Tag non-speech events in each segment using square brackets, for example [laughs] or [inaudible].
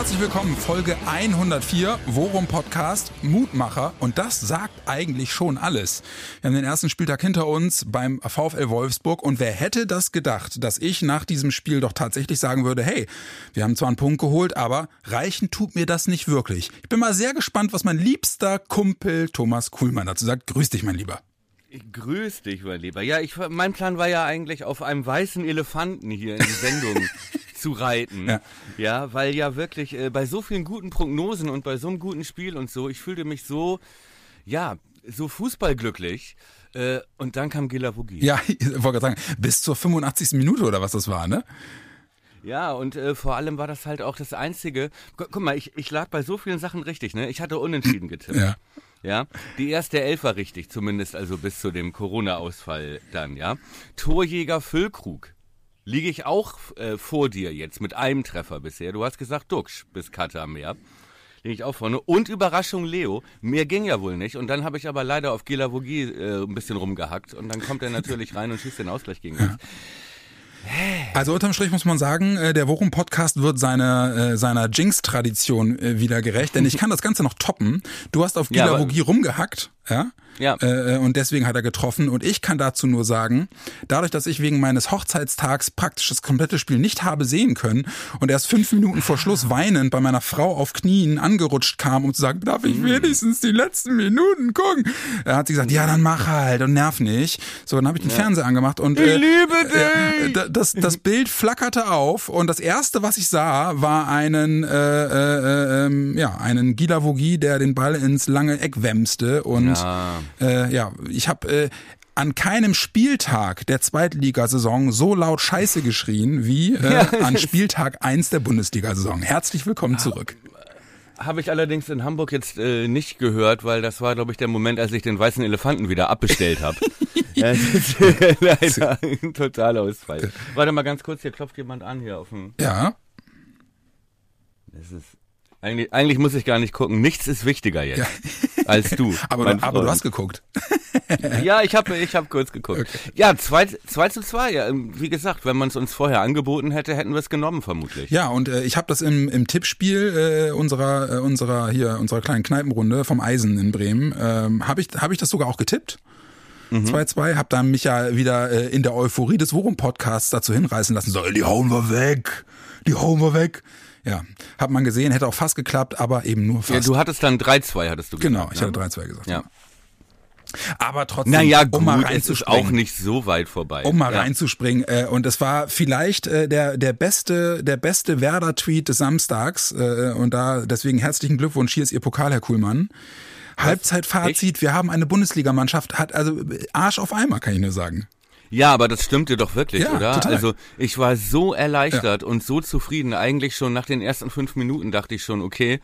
Herzlich willkommen, Folge 104, Worum Podcast, Mutmacher. Und das sagt eigentlich schon alles. Wir haben den ersten Spieltag hinter uns beim VfL Wolfsburg. Und wer hätte das gedacht, dass ich nach diesem Spiel doch tatsächlich sagen würde, hey, wir haben zwar einen Punkt geholt, aber reichen tut mir das nicht wirklich. Ich bin mal sehr gespannt, was mein liebster Kumpel Thomas Kuhlmann dazu sagt. Grüß dich, mein Lieber. Grüß dich, mein Lieber. Ja, ich, mein Plan war ja eigentlich auf einem weißen Elefanten hier in die Sendung [laughs] zu reiten. Ja. ja, weil ja wirklich äh, bei so vielen guten Prognosen und bei so einem guten Spiel und so, ich fühlte mich so, ja, so fußballglücklich. Äh, und dann kam Gila Vogie. Ja, [laughs] ich wollte gerade sagen, bis zur 85. Minute oder was das war, ne? Ja, und äh, vor allem war das halt auch das Einzige. Guck, guck mal, ich, ich lag bei so vielen Sachen richtig, ne? Ich hatte unentschieden getippt. Ja. Ja, die erste Elf war richtig, zumindest also bis zu dem Corona-Ausfall dann, ja. Torjäger Füllkrug liege ich auch äh, vor dir jetzt mit einem Treffer bisher. Du hast gesagt Duxch bis Katamär. Liege ich auch vorne. Und Überraschung Leo. Mehr ging ja wohl nicht. Und dann habe ich aber leider auf Gilavogi äh, ein bisschen rumgehackt. Und dann kommt er natürlich rein und schießt den Ausgleich gegen uns. Also unterm Strich muss man sagen, äh, der Worum-Podcast wird seiner, äh, seiner Jinx-Tradition äh, wieder gerecht, denn ich [laughs] kann das Ganze noch toppen. Du hast auf Gilavogi ja, rumgehackt, ja? Ja. Äh, und deswegen hat er getroffen. Und ich kann dazu nur sagen, dadurch, dass ich wegen meines Hochzeitstags praktisch das komplette Spiel nicht habe sehen können und erst fünf Minuten vor Schluss weinend bei meiner Frau auf Knien angerutscht kam, um zu sagen, darf ich mm. wenigstens die letzten Minuten gucken? Er hat sie gesagt, ja, dann mach halt und nerv nicht. So, dann habe ich den ja. Fernseher angemacht und äh, ich liebe dich. das, das Bild flackerte auf und das erste, was ich sah, war einen, äh, äh, äh, ja, einen Gilavogi, der den Ball ins lange Eck wämste und ja äh, ja, ich habe äh, an keinem Spieltag der Zweitligasaison so laut Scheiße geschrien wie äh, [laughs] an Spieltag 1 der Bundesliga-Saison. Herzlich willkommen zurück. Habe ich allerdings in Hamburg jetzt äh, nicht gehört, weil das war, glaube ich, der Moment, als ich den weißen Elefanten wieder abbestellt habe. [laughs] ja, [laughs] leider ein totaler Ausfall. Warte mal ganz kurz, hier klopft jemand an hier auf dem. Ja. Das ist eigentlich, eigentlich muss ich gar nicht gucken. Nichts ist wichtiger jetzt ja. Als du. [laughs] aber, du, aber du hast geguckt. [laughs] ja, ich habe ich hab kurz geguckt. Okay. Ja, 2 zwei, zu 2. Ja, ähm, wie gesagt, wenn man es uns vorher angeboten hätte, hätten wir es genommen vermutlich. Ja, und äh, ich habe das im, im Tippspiel äh, unserer, äh, unserer, hier, unserer kleinen Kneipenrunde vom Eisen in Bremen, ähm, habe ich, hab ich das sogar auch getippt. 2-2, mhm. hab dann mich ja wieder äh, in der Euphorie des Worum-Podcasts dazu hinreißen lassen, so, die hauen wir weg, die hauen wir weg. Ja, hat man gesehen, hätte auch fast geklappt, aber eben nur fast. Ja, du hattest dann 3-2, hattest du gesagt. Genau, ich hatte 3-2 gesagt. Ja. Aber trotzdem, naja, gut, um mal reinzuspringen, ist auch nicht so weit vorbei. Um mal ja. reinzuspringen. Äh, und es war vielleicht äh, der der beste der beste Werder-Tweet des Samstags. Äh, und da deswegen herzlichen Glückwunsch. Hier ist Ihr Pokal, Herr Kuhlmann. Halbzeitfazit: Wir haben eine Bundesligamannschaft. Hat also Arsch auf Eimer, kann ich nur sagen. Ja, aber das stimmte doch wirklich, ja, oder? Total. Also ich war so erleichtert ja. und so zufrieden. Eigentlich schon nach den ersten fünf Minuten dachte ich schon, okay,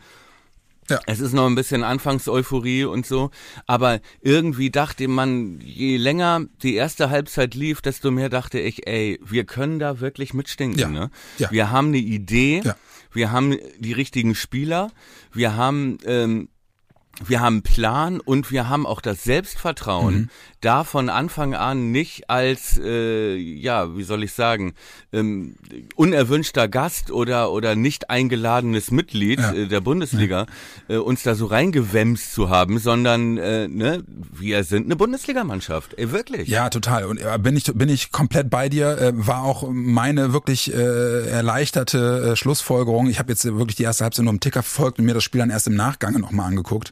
ja. Es ist noch ein bisschen Anfangseuphorie und so, aber irgendwie dachte man, je länger die erste Halbzeit lief, desto mehr dachte ich, ey, wir können da wirklich mitstinken. Ja. Ne? Ja. Wir haben eine Idee, ja. wir haben die richtigen Spieler, wir haben ähm, wir haben Plan und wir haben auch das Selbstvertrauen, mhm. da von Anfang an nicht als, äh, ja, wie soll ich sagen, ähm, unerwünschter Gast oder, oder nicht eingeladenes Mitglied ja. äh, der Bundesliga ja. äh, uns da so reingewämst zu haben, sondern äh, ne, wir sind eine Bundesligamannschaft, ey, wirklich. Ja, total. Und äh, bin ich, bin ich komplett bei dir, äh, war auch meine wirklich äh, erleichterte äh, Schlussfolgerung. Ich habe jetzt wirklich die erste Halbzeit nur im Ticker verfolgt und mir das Spiel dann erst im Nachgang nochmal angeguckt.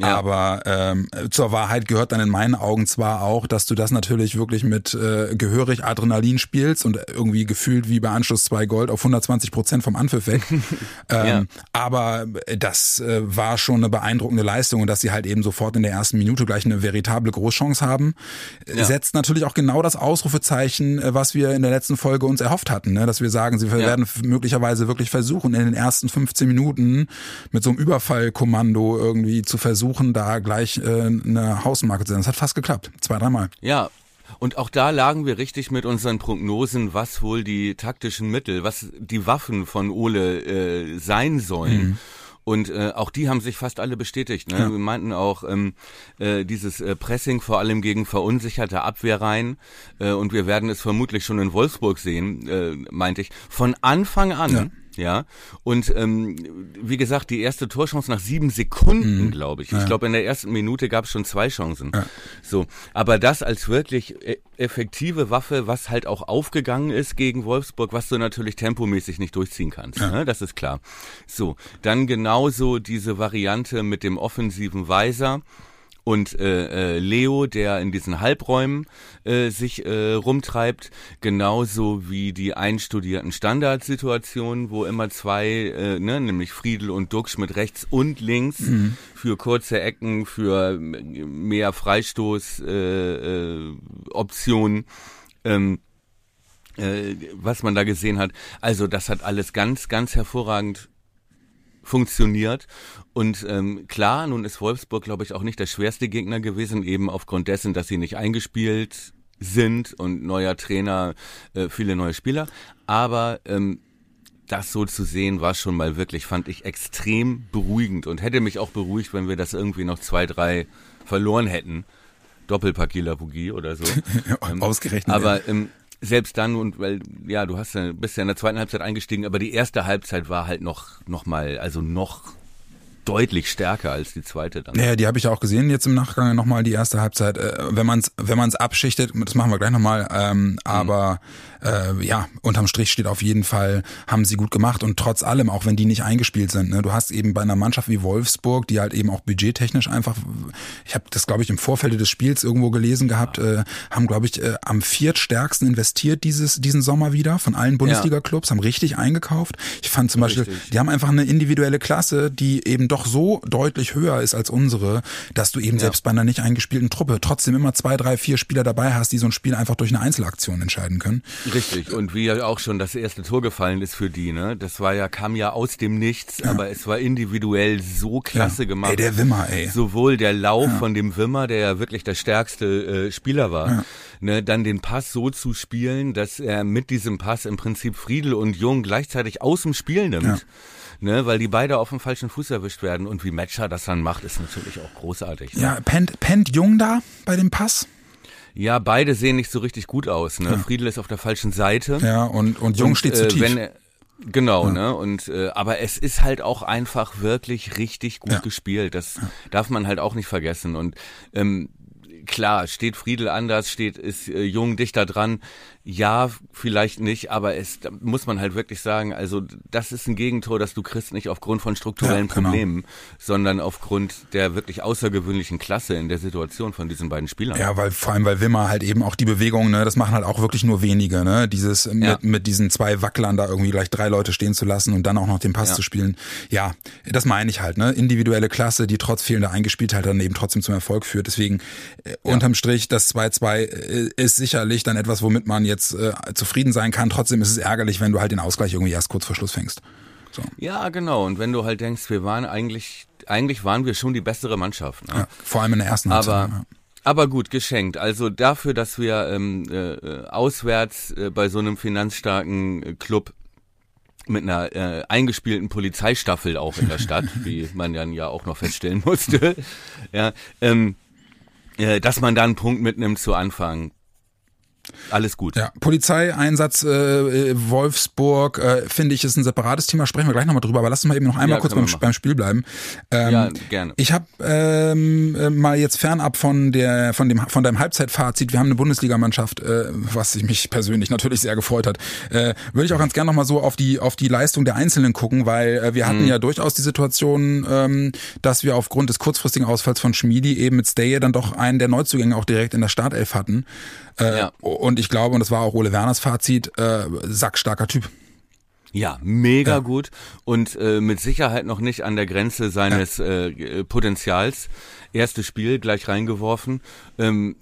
Ja. Aber ähm, zur Wahrheit gehört dann in meinen Augen zwar auch, dass du das natürlich wirklich mit äh, gehörig Adrenalin spielst und irgendwie gefühlt wie bei Anschluss 2 Gold auf 120 Prozent vom Anpfiff weg. [laughs] ähm, ja. Aber das äh, war schon eine beeindruckende Leistung und dass sie halt eben sofort in der ersten Minute gleich eine veritable Großchance haben, ja. setzt natürlich auch genau das Ausrufezeichen, äh, was wir in der letzten Folge uns erhofft hatten, ne? dass wir sagen, sie werden möglicherweise wirklich versuchen, in den ersten 15 Minuten mit so einem Überfallkommando irgendwie zu versuchen, da gleich äh, eine Hausmarke zu sein. Das hat fast geklappt. Zwei, dreimal. Ja, Und auch da lagen wir richtig mit unseren Prognosen, was wohl die taktischen Mittel, was die Waffen von Ole äh, sein sollen. Mhm. Und äh, auch die haben sich fast alle bestätigt. Ne? Ja. Wir meinten auch ähm, äh, dieses äh, Pressing vor allem gegen verunsicherte Abwehrreihen. Äh, und wir werden es vermutlich schon in Wolfsburg sehen, äh, meinte ich. Von Anfang an. Ja ja. Und ähm, wie gesagt, die erste Torchance nach sieben Sekunden, mhm. glaube ich. Ich ja. glaube, in der ersten Minute gab es schon zwei Chancen. Ja. So, aber das als wirklich e-, effektive Waffe, was halt auch aufgegangen ist gegen Wolfsburg, was du natürlich tempomäßig nicht durchziehen kannst. Ja. Ne? Das ist klar. So, dann genauso diese Variante mit dem offensiven Weiser und äh, äh, Leo, der in diesen Halbräumen äh, sich äh, rumtreibt, genauso wie die einstudierten Standardsituationen, wo immer zwei, äh, ne, nämlich Friedel und Duxch mit rechts und links mhm. für kurze Ecken, für mehr Freistoß-Optionen. Äh, äh, ähm, äh, was man da gesehen hat. Also das hat alles ganz, ganz hervorragend funktioniert. Und ähm, klar, nun ist Wolfsburg, glaube ich, auch nicht der schwerste Gegner gewesen, eben aufgrund dessen, dass sie nicht eingespielt sind und neuer Trainer, äh, viele neue Spieler. Aber ähm, das so zu sehen, war schon mal wirklich, fand ich extrem beruhigend und hätte mich auch beruhigt, wenn wir das irgendwie noch zwei, drei verloren hätten. Doppelpack Bugie oder so. [laughs] Ausgerechnet. Aber ähm, selbst dann und weil ja du hast ja bist ja in der zweiten Halbzeit eingestiegen, aber die erste Halbzeit war halt noch noch mal also noch deutlich stärker als die zweite dann. Ja, die habe ich auch gesehen jetzt im Nachgang nochmal die erste Halbzeit. Äh, wenn man es wenn man's abschichtet, das machen wir gleich nochmal, ähm, mhm. aber äh, ja, unterm Strich steht auf jeden Fall, haben sie gut gemacht und trotz allem, auch wenn die nicht eingespielt sind, ne, du hast eben bei einer Mannschaft wie Wolfsburg, die halt eben auch budgettechnisch einfach, ich habe das glaube ich im Vorfeld des Spiels irgendwo gelesen gehabt, ja. äh, haben glaube ich äh, am viertstärksten investiert dieses diesen Sommer wieder von allen Bundesliga-Clubs, haben richtig eingekauft. Ich fand zum richtig. Beispiel, die haben einfach eine individuelle Klasse, die eben doch so deutlich höher ist als unsere, dass du eben ja. selbst bei einer nicht eingespielten Truppe trotzdem immer zwei, drei, vier Spieler dabei hast, die so ein Spiel einfach durch eine Einzelaktion entscheiden können. Richtig. Und wie ja auch schon das erste Tor gefallen ist für die, ne? Das war ja, kam ja aus dem Nichts, ja. aber es war individuell so klasse ja. gemacht. Ey, der Wimmer, ey. Sowohl der Lauf ja. von dem Wimmer, der ja wirklich der stärkste äh, Spieler war, ne, dann den Pass so zu spielen, dass er mit diesem Pass im Prinzip Friedel und Jung gleichzeitig aus dem Spiel nimmt. Ne, weil die beide auf dem falschen Fuß erwischt werden und wie Matcher das dann macht, ist natürlich auch großartig. Ne? Ja, pennt, pennt Jung da bei dem Pass? Ja, beide sehen nicht so richtig gut aus. Ne? Ja. Friedel ist auf der falschen Seite. Ja, und, und Jung und, steht zu äh, tief. Wenn, Genau, ja. ne? Und äh, aber es ist halt auch einfach wirklich richtig gut ja. gespielt. Das darf man halt auch nicht vergessen. Und ähm, klar, steht Friedel anders, steht ist äh, Jung dichter dran. Ja, vielleicht nicht, aber es da muss man halt wirklich sagen, also das ist ein Gegentor, das du kriegst nicht aufgrund von strukturellen ja, genau. Problemen, sondern aufgrund der wirklich außergewöhnlichen Klasse in der Situation von diesen beiden Spielern. Ja, weil vor allem weil Wimmer halt eben auch die Bewegung, ne, das machen halt auch wirklich nur wenige, ne, dieses ja. mit, mit diesen zwei Wacklern da irgendwie gleich drei Leute stehen zu lassen und dann auch noch den Pass ja. zu spielen. Ja, das meine ich halt, ne, individuelle Klasse, die trotz fehlender Eingespieltheit dann eben trotzdem zum Erfolg führt. Deswegen äh, unterm Strich das 2-2 äh, ist sicherlich dann etwas, womit man jetzt äh, zufrieden sein kann. Trotzdem ist es ärgerlich, wenn du halt den Ausgleich irgendwie erst kurz vor Schluss fängst. So. Ja, genau. Und wenn du halt denkst, wir waren eigentlich, eigentlich waren wir schon die bessere Mannschaft. Ne? Ja, vor allem in der ersten Halbzeit. Aber, ja. aber gut, geschenkt. Also dafür, dass wir ähm, äh, auswärts äh, bei so einem finanzstarken äh, Club mit einer äh, eingespielten Polizeistaffel auch in der Stadt, [laughs] wie man dann ja auch noch feststellen musste, [laughs] ja, ähm, äh, dass man da einen Punkt mitnimmt zu Anfang. Alles gut. Ja, Polizeieinsatz äh, Wolfsburg, äh, finde ich, ist ein separates Thema. Sprechen wir gleich nochmal drüber. Aber lass uns mal eben noch einmal ja, kurz beim, beim, Spiel bleiben. Ähm, ja, gerne. Ich habe ähm, äh, mal jetzt fernab von der von dem von deinem Halbzeitfazit. Wir haben eine Bundesligamannschaft, äh, was mich persönlich natürlich sehr gefreut hat. Äh, Würde ich auch ganz gerne nochmal so auf die auf die Leistung der Einzelnen gucken, weil äh, wir hatten mhm. ja durchaus die Situation, ähm, dass wir aufgrund des kurzfristigen Ausfalls von Schmiedi eben mit Staye dann doch einen der Neuzugänge auch direkt in der Startelf hatten. Äh, ja. Und ich glaube, und das war auch Ole Werners Fazit, äh, sackstarker Typ. Ja, mega ja. gut und äh, mit Sicherheit noch nicht an der Grenze seines ja. äh, Potenzials. Erstes Spiel gleich reingeworfen. Ähm,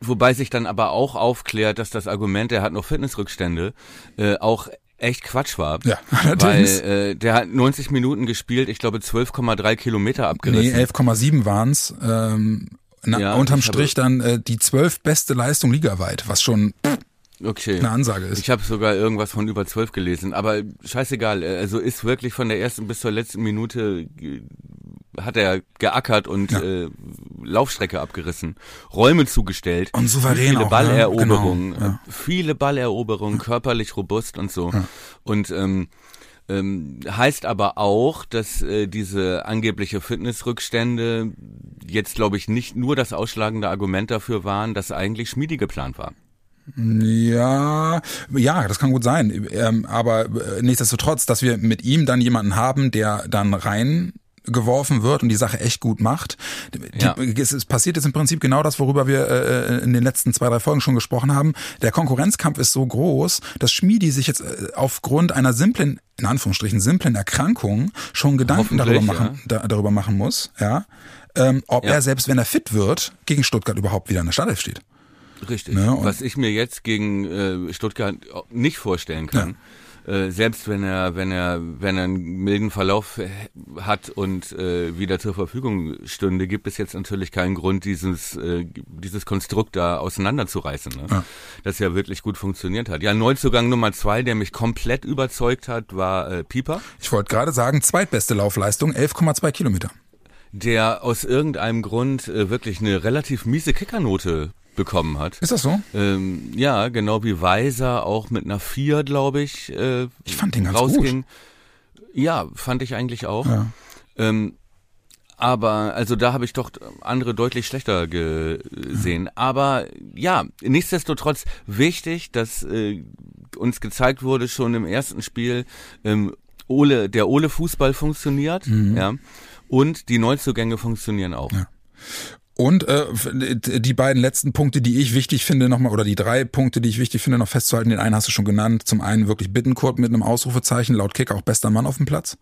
wobei sich dann aber auch aufklärt, dass das Argument, er hat noch Fitnessrückstände, äh, auch echt Quatsch war. Ja, [laughs] allerdings. Weil äh, der hat 90 Minuten gespielt, ich glaube 12,3 Kilometer abgerissen. Nee, 11,7 waren's. Ähm, na, ja, unterm Strich dann äh, die zwölf beste Leistung ligaweit, was schon okay. eine Ansage ist. Ich habe sogar irgendwas von über zwölf gelesen, aber scheißegal. äh, Also ist wirklich von der ersten bis zur letzten Minute hat er geackert und Ja. äh, Laufstrecke abgerissen, Räume zugestellt, Und souverän viele auch, ne? Balleroberungen, Genau, ja. äh, viele Balleroberungen, körperlich robust und so. Und ähm, ähm, heißt aber auch, dass äh, diese angebliche Fitnessrückstände jetzt, glaube ich, nicht nur das ausschlagende Argument dafür waren, dass eigentlich Schmiedi geplant war. Ja, ja, das kann gut sein. Ähm, aber äh, nichtsdestotrotz, dass wir mit ihm dann jemanden haben, der dann rein geworfen wird und die Sache echt gut macht. Die, Ja. es, es passiert jetzt im Prinzip genau das, worüber wir äh, in den letzten zwei, drei Folgen schon gesprochen haben. Der Konkurrenzkampf ist so groß, dass Schmiedi sich jetzt äh, aufgrund einer simplen, in Anführungsstrichen, simplen Erkrankung schon Gedanken darüber machen, da, darüber machen muss, ja, ähm, ob Ja. er selbst, wenn er fit wird, gegen Stuttgart überhaupt wieder in der Startelf steht. Richtig. Ne, Was ich mir jetzt gegen äh, Stuttgart nicht vorstellen kann. Äh, selbst wenn er, wenn er, wenn er einen milden Verlauf äh, hat und äh, wieder zur Verfügung stünde, gibt es jetzt natürlich keinen Grund, dieses, äh, dieses Konstrukt da auseinanderzureißen. Ne? Ja. Das ja wirklich gut funktioniert hat. Ja, Neuzugang Nummer zwei, der mich komplett überzeugt hat, war äh, Pieper. Ich wollte gerade sagen, zweitbeste Laufleistung, 11,2 Kilometer. der aus irgendeinem Grund äh, wirklich eine relativ miese Kickernote bekommen hat. Ist das so? Ähm, ja, genau wie Weiser auch mit einer 4, glaube ich, äh, Ich fand den ganz rausging. Ja, fand ich eigentlich auch. Ja. Ähm, aber also da habe ich doch andere deutlich schlechter gesehen. Aber ja, nichtsdestotrotz wichtig, dass äh, uns gezeigt wurde schon im ersten Spiel, ähm, Ole, der Ole Fußball funktioniert, ja, und die Neuzugänge funktionieren auch. Ja. Und äh, die beiden letzten Punkte, die ich wichtig finde, nochmal, oder die drei Punkte, die ich wichtig finde, noch festzuhalten, den einen hast du schon genannt. Zum einen wirklich Bittenkurt mit einem Ausrufezeichen, laut Kick auch bester Mann auf dem Platz.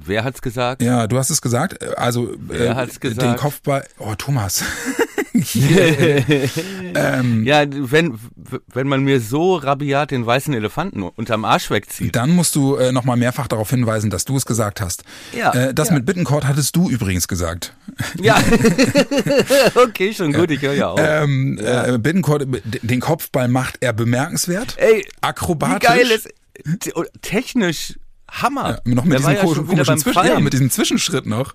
Wer hat's gesagt? Ja, du hast es gesagt. Also Wer äh, hat's den gesagt? Kopfball. Oh, Thomas. [laughs] ähm, [laughs] Ja, wenn, wenn man mir so rabiat den weißen Elefanten unterm Arsch wegzieht. Dann musst du äh, nochmal mehrfach darauf hinweisen, dass du es gesagt hast. Ja, Äh, das ja. mit Bittenkort hattest du übrigens gesagt. [laughs] Ja, [laughs] okay, schon gut, ich höre ja auf. Ähm, äh, Bittenkort, den Kopfball macht er bemerkenswert. Ey, akrobatisch. wie geil ist, te- technisch Hammer. Ja, noch mit diesem ja komischen beim Zwischen, ja, mit diesem Zwischenschritt noch.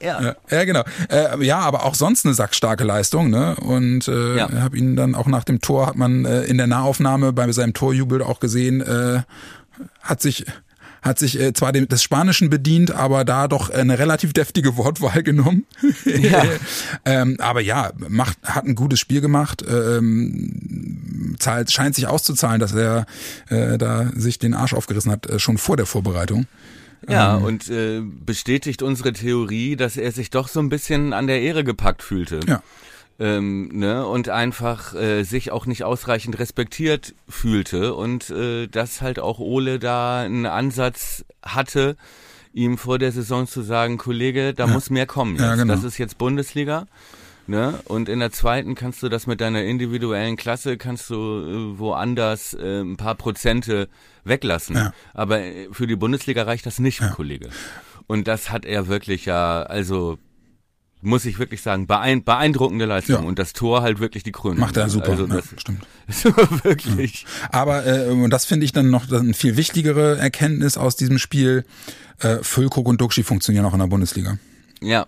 ja. Ja, ja genau. Äh, ja, aber auch sonst eine sackstarke Leistung, ne? Und äh, Ja. habe ihn dann auch nach dem Tor hat man äh, in der Nahaufnahme bei seinem Torjubel auch gesehen, äh, hat sich hat sich äh, zwar dem, des Spanischen bedient, aber da doch eine relativ deftige [laughs] Wortwahl genommen. Ja. [laughs] ähm, aber ja, macht, hat ein gutes Spiel gemacht. Ähm, zahlt, scheint sich auszuzahlen, dass er äh, da sich den Arsch aufgerissen hat, äh, schon vor der Vorbereitung. Ja, Ähm. und äh, bestätigt unsere Theorie, dass er sich doch so ein bisschen an der Ehre gepackt fühlte. Ja. Ähm, ne, und einfach äh, sich auch nicht ausreichend respektiert fühlte und äh, dass halt auch Ole da einen Ansatz hatte, ihm vor der Saison zu sagen, Kollege, da muss mehr kommen. Jetzt. Ja, genau. Das ist jetzt Bundesliga. Ne? Und in der zweiten kannst du das mit deiner individuellen Klasse, kannst du äh, woanders äh, ein paar Prozente weglassen. Ja. Aber äh, für die Bundesliga reicht das nicht, Kollege. Und das hat er wirklich ja, also muss ich wirklich sagen, beein beeindruckende Leistung. Ja. Und das Tor halt wirklich die Krönung. Macht er super. Also ja, das stimmt. ist [laughs] wirklich. Aber äh, und das finde ich dann noch eine viel wichtigere Erkenntnis aus diesem Spiel. Äh, Füllkrug und Duxi funktionieren auch in der Bundesliga. Ja,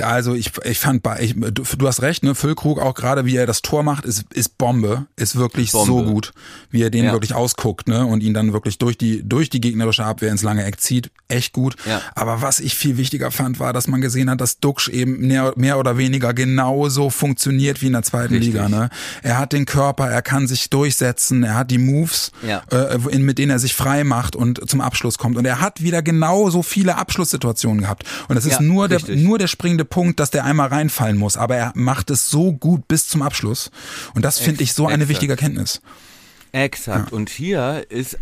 Also ich, ich fand, bei- ich, du, du hast recht, ne? Füllkrug auch gerade, wie er das Tor macht, ist, ist Bombe, ist wirklich Bombe. so gut, wie er den Ja. wirklich ausguckt, ne? Und ihn dann wirklich durch die durch die gegnerische Abwehr ins lange Eck zieht, echt gut. Ja. Aber was ich viel wichtiger fand, war, dass man gesehen hat, dass Duxch eben mehr, mehr oder weniger genauso funktioniert wie in der zweiten Richtig. Liga, ne? Er hat den Körper, er kann sich durchsetzen, er hat die Moves, Ja. äh, in, mit denen er sich frei macht und zum Abschluss kommt. Und er hat wieder genauso viele Abschlusssituationen gehabt. Und das ist nur der, richtig. nur der springende Punkt, dass der einmal reinfallen muss. Aber er macht es so gut bis zum Abschluss. Und das finde ich so eine exakt. wichtige Erkenntnis. exakt. Und hier ist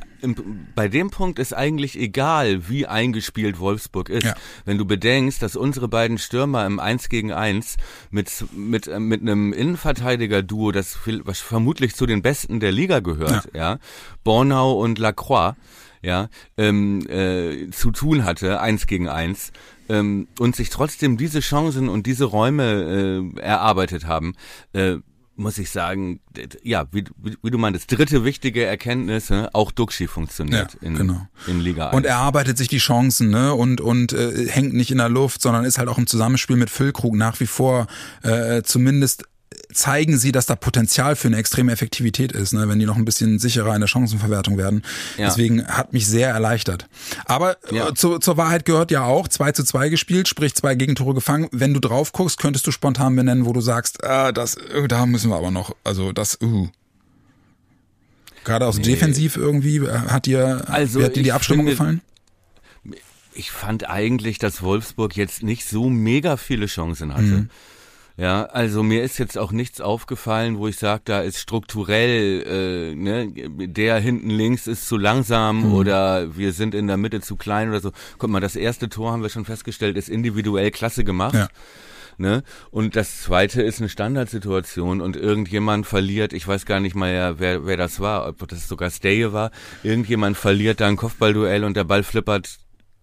bei dem Punkt ist eigentlich egal, wie eingespielt Wolfsburg ist. Ja. Wenn du bedenkst, dass unsere beiden Stürmer im 1 gegen 1 mit, mit, äh, mit einem Innenverteidiger-Duo, das vermutlich zu den besten der Liga gehört, ja, Bornau und Lacroix, ja, ähm, äh, zu tun hatte, eins gegen eins, ähm, und sich trotzdem diese Chancen und diese Räume äh, erarbeitet haben, äh, muss ich sagen, ja, wie, wie, du meintest, dritte wichtige Erkenntnis, auch Duxi funktioniert ja, in, genau. in Liga 1. Und er arbeitet sich die Chancen ne? und, und äh, hängt nicht in der Luft, sondern ist halt auch im Zusammenspiel mit Füllkrug nach wie vor äh, zumindest zeigen sie, dass da Potenzial für eine extreme Effektivität ist, ne, wenn die noch ein bisschen sicherer in der Chancenverwertung werden. Ja. Deswegen hat mich sehr erleichtert. Aber äh, ja. zu, zur Wahrheit gehört ja auch, 2 zu 2 gespielt, sprich zwei Gegentore gefangen. Wenn du drauf guckst, könntest du spontan benennen, wo du sagst, ah, das, äh, da müssen wir aber noch, also das, uh. Gerade aus nee. defensiv irgendwie, äh, hat dir, also hat dir die Abstimmung finde, gefallen? Ich fand eigentlich, dass Wolfsburg jetzt nicht so mega viele Chancen hatte. Mhm. Ja, also mir ist jetzt auch nichts aufgefallen, wo ich sage, da ist strukturell, äh, ne, der hinten links ist zu langsam mhm. oder wir sind in der Mitte zu klein oder so. Guck mal, das erste Tor haben wir schon festgestellt, ist individuell klasse gemacht. Ja. Ne? Und das zweite ist eine Standardsituation und irgendjemand verliert, ich weiß gar nicht mal, wer, wer das war, ob das sogar Stay war, irgendjemand verliert da ein Kopfballduell und der Ball flippert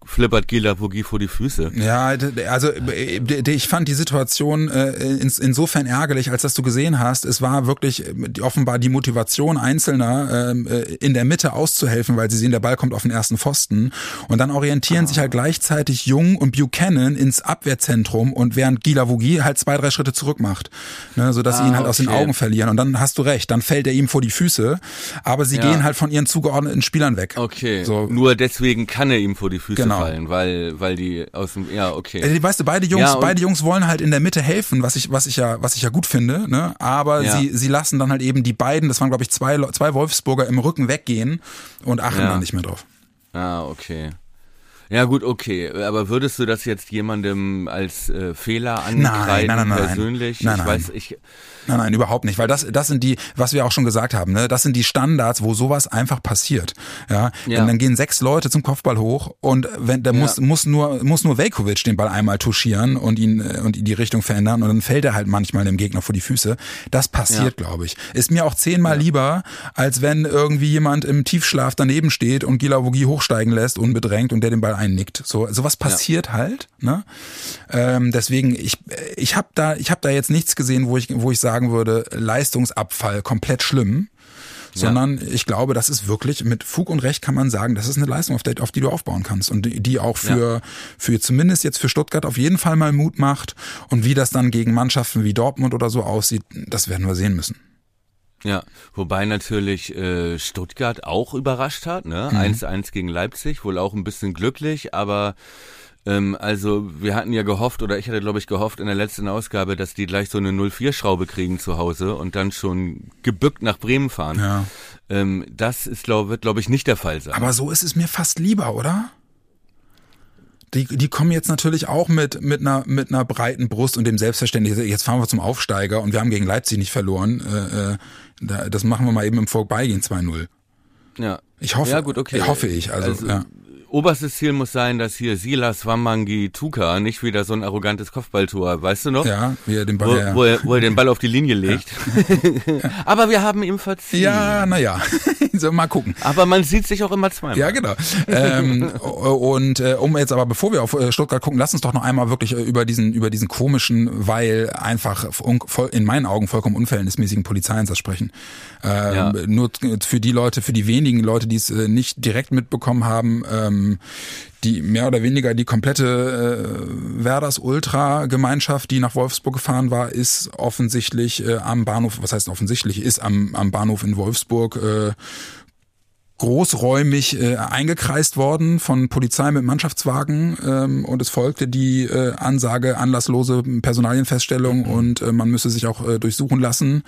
flippert Gila Vogie vor die Füße. Ja, also äh, ich fand die Situation äh, insofern ärgerlich, als dass du gesehen hast, es war wirklich äh, offenbar die Motivation Einzelner ähm, in der Mitte auszuhelfen, weil sie sehen, der Ball kommt auf den ersten Pfosten und dann orientieren ah. sich halt gleichzeitig Jung und Buchanan ins Abwehrzentrum und während Gila Vogie halt zwei, drei Schritte zurück macht, ne, sodass ah, sie ihn halt okay. aus den Augen verlieren und dann hast du recht, dann fällt er ihm vor die Füße, aber sie ja. gehen halt von ihren zugeordneten Spielern weg. Okay, so. nur deswegen kann er ihm vor die Füße genau gefallen, weil, weil die aus dem, ja, okay. Äh, weißt du, beide Jungs, ja, beide Jungs wollen halt in der Mitte helfen, was ich, was ich ja, was ich ja gut finde, ne? Aber ja. sie, sie lassen dann halt eben die beiden, das waren glaube ich zwei, zwei Wolfsburger im Rücken weggehen und achten ja. dann nicht mehr drauf. Ah, okay. Ja gut, okay. Aber würdest du das jetzt jemandem als äh, Fehler ankreiden nein, nein, nein, persönlich? Nein, nein. Ich weiß, ich Nein, nein, überhaupt nicht, weil das, das sind die, was wir auch schon gesagt haben, ne, das sind die Standards, wo sowas einfach passiert. Ja, ja. dann gehen sechs Leute zum Kopfball hoch und wenn der ja. muss muss nur muss nur Velkovic den Ball einmal touchieren und ihn und die Richtung verändern und dann fällt er halt manchmal dem Gegner vor die Füße. Das passiert, ja. glaube ich. Ist mir auch zehnmal lieber, als wenn irgendwie jemand im Tiefschlaf daneben steht und Gilavogi hochsteigen lässt unbedrängt und der den Ball einnickt. So sowas passiert halt. Ne? Ähm, deswegen ich ich habe da ich habe da jetzt nichts gesehen, wo ich wo ich sage sagen würde, Leistungsabfall komplett schlimm, sondern ja. ich glaube, das ist wirklich mit Fug und Recht kann man sagen, das ist eine Leistung, auf, der, auf die du aufbauen kannst und die, die auch für, ja. für zumindest jetzt für Stuttgart auf jeden Fall mal Mut macht und wie das dann gegen Mannschaften wie Dortmund oder so aussieht, das werden wir sehen müssen. Ja, wobei natürlich äh, Stuttgart auch überrascht hat, ne? 1-1 mhm. gegen Leipzig, wohl auch ein bisschen glücklich, aber ähm, also wir hatten ja gehofft, oder ich hatte glaube ich gehofft in der letzten Ausgabe, dass die gleich so eine 04-Schraube kriegen zu Hause und dann schon gebückt nach Bremen fahren. Ja. Ähm, das ist, glaub, wird glaube ich nicht der Fall sein. Aber so ist es mir fast lieber, oder? Die, die kommen jetzt natürlich auch mit, mit, einer, mit einer breiten Brust und dem Selbstverständnis, jetzt fahren wir zum Aufsteiger und wir haben gegen Leipzig nicht verloren. Äh, äh, das machen wir mal eben im Vorbeigehen 2-0. Ja. Ich hoffe, ja, gut, okay. hoffe ich. Also, also ja oberstes Ziel muss sein, dass hier Silas Wamangi Tuka nicht wieder so ein arrogantes Kopfballtor, weißt du noch? Ja, wie er den Ball, wo, ja. wo, er, wo er den Ball auf die Linie [laughs] legt. Ja. [laughs] Aber wir haben ihm verziehen. Ja, naja, [laughs] so, mal gucken. Aber man sieht sich auch immer zweimal. Ja, genau. ähm, und äh, um jetzt aber, bevor wir auf äh, Stuttgart gucken, lass uns doch noch einmal wirklich äh, über diesen, über diesen komischen, weil einfach in meinen Augen vollkommen unverhältnismäßigen Polizeieinsatz sprechen. Ähm, ja. Nur für die Leute, für die wenigen Leute, die es äh, nicht direkt mitbekommen haben, ähm, die mehr oder weniger die komplette äh, Werders Ultra-Gemeinschaft, die nach Wolfsburg gefahren war, ist offensichtlich äh, am Bahnhof, was heißt offensichtlich, ist am, am Bahnhof in Wolfsburg äh, großräumig äh, eingekreist worden von Polizei mit Mannschaftswagen ähm, und es folgte die äh, Ansage anlasslose Personalienfeststellung und äh, man müsse sich auch äh, durchsuchen lassen.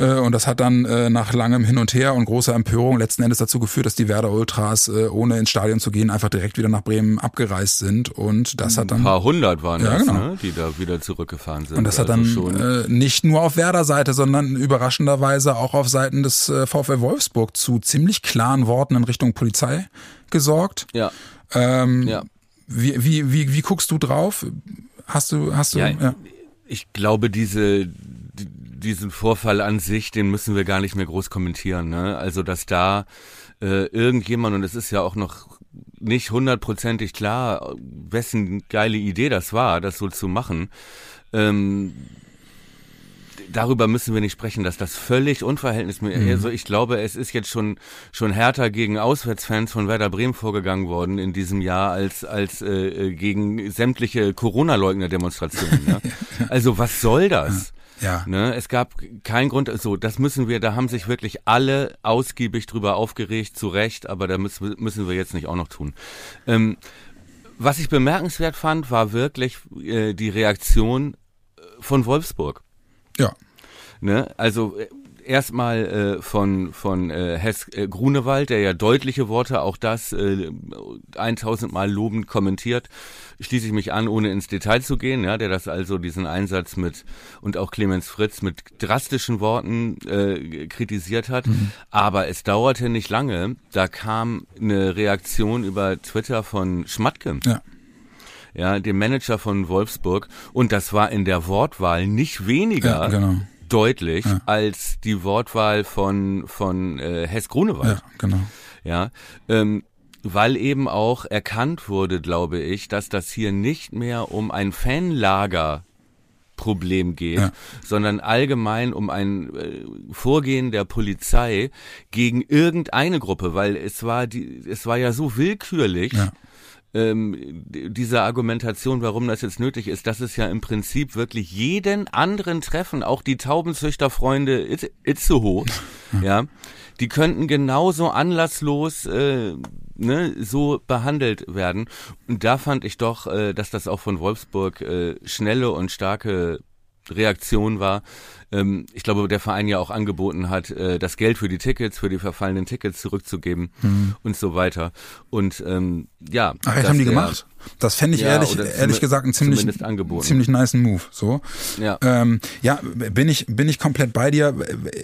Äh, und das hat dann äh, nach langem Hin und Her und großer Empörung letzten Endes dazu geführt, dass die Werder Ultras, äh, ohne ins Stadion zu gehen, einfach direkt wieder nach Bremen abgereist sind. Und das hat dann. Ein paar hundert waren ja, das, genau. ne? die da wieder zurückgefahren sind. Und das hat also dann äh, nicht nur auf Werder-Seite, sondern überraschenderweise auch auf Seiten des VfL Wolfsburg zu ziemlich klaren Worten in Richtung Polizei gesorgt. Ja. Ähm, ja. Wie, wie, wie, wie guckst du drauf? Hast du, hast du, ja, ja. Ich glaube, diese, diesen Vorfall an sich, den müssen wir gar nicht mehr groß kommentieren. Ne? Also dass da äh, irgendjemand, und es ist ja auch noch nicht hundertprozentig klar, wessen geile Idee das war, das so zu machen. Ähm, darüber müssen wir nicht sprechen, dass das völlig unverhältnismäßig mhm. Also ich glaube, es ist jetzt schon schon härter gegen Auswärtsfans von Werder Bremen vorgegangen worden in diesem Jahr als als äh, äh gegen sämtliche Corona-Leugner-Demonstrationen. Ne? [laughs] Also was soll das? Ja. Ne, es gab keinen Grund, so, das müssen wir, da haben sich wirklich alle ausgiebig drüber aufgeregt, zu Recht, aber da müssen, müssen wir jetzt nicht auch noch tun. Ähm, was ich bemerkenswert fand, war wirklich äh, die Reaktion äh, von Wolfsburg. Ja. Ne? Also äh, erstmal äh, von von äh, Hess äh, Grunewald, der ja deutliche Worte, auch das äh, 1000 Mal lobend kommentiert, schließe ich mich an, ohne ins Detail zu gehen, ja, der das also diesen Einsatz mit und auch Clemens Fritz mit drastischen Worten äh, kritisiert hat. Mhm. Aber es dauerte nicht lange, da kam eine Reaktion über Twitter von Schmatke. Ja ja, dem Manager von Wolfsburg. Und das war in der Wortwahl nicht weniger ja, genau deutlich ja. als die Wortwahl von, von äh, Hess Grunewald. Ja, genau. Ja, ähm, weil eben auch erkannt wurde, glaube ich, dass das hier nicht mehr um ein Fanlager Problem geht, ja. sondern allgemein um ein äh, Vorgehen der Polizei gegen irgendeine Gruppe, weil es war die, es war ja so willkürlich, ja ähm, diese Argumentation, warum das jetzt nötig ist, dass es ja im Prinzip wirklich jeden anderen treffen, auch die Taubenzüchterfreunde It Itzehoe, [laughs] ja, die könnten genauso anlasslos äh, ne, so behandelt werden. Und da fand ich doch, äh, dass das auch von Wolfsburg äh, schnelle und starke Reaktion war. Ähm, ich glaube, der Verein ja auch angeboten hat, äh, das Geld für die Tickets, für die verfallenen Tickets zurückzugeben mhm. und so weiter. Und ähm, ja. Ach, das haben die gemacht? Das fände ich ja, ehrlich, ehrlich gesagt einen ziemlich, ziemlich nice Move. So. Ja. Ähm, ja, bin ich, bin ich komplett bei dir.